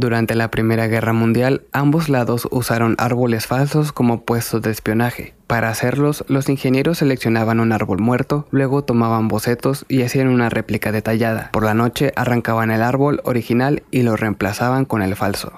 Durante la Primera Guerra Mundial, ambos lados usaron árboles falsos como puestos de espionaje. Para hacerlos, los ingenieros seleccionaban un árbol muerto, luego tomaban bocetos y hacían una réplica detallada. Por la noche arrancaban el árbol original y lo reemplazaban con el falso.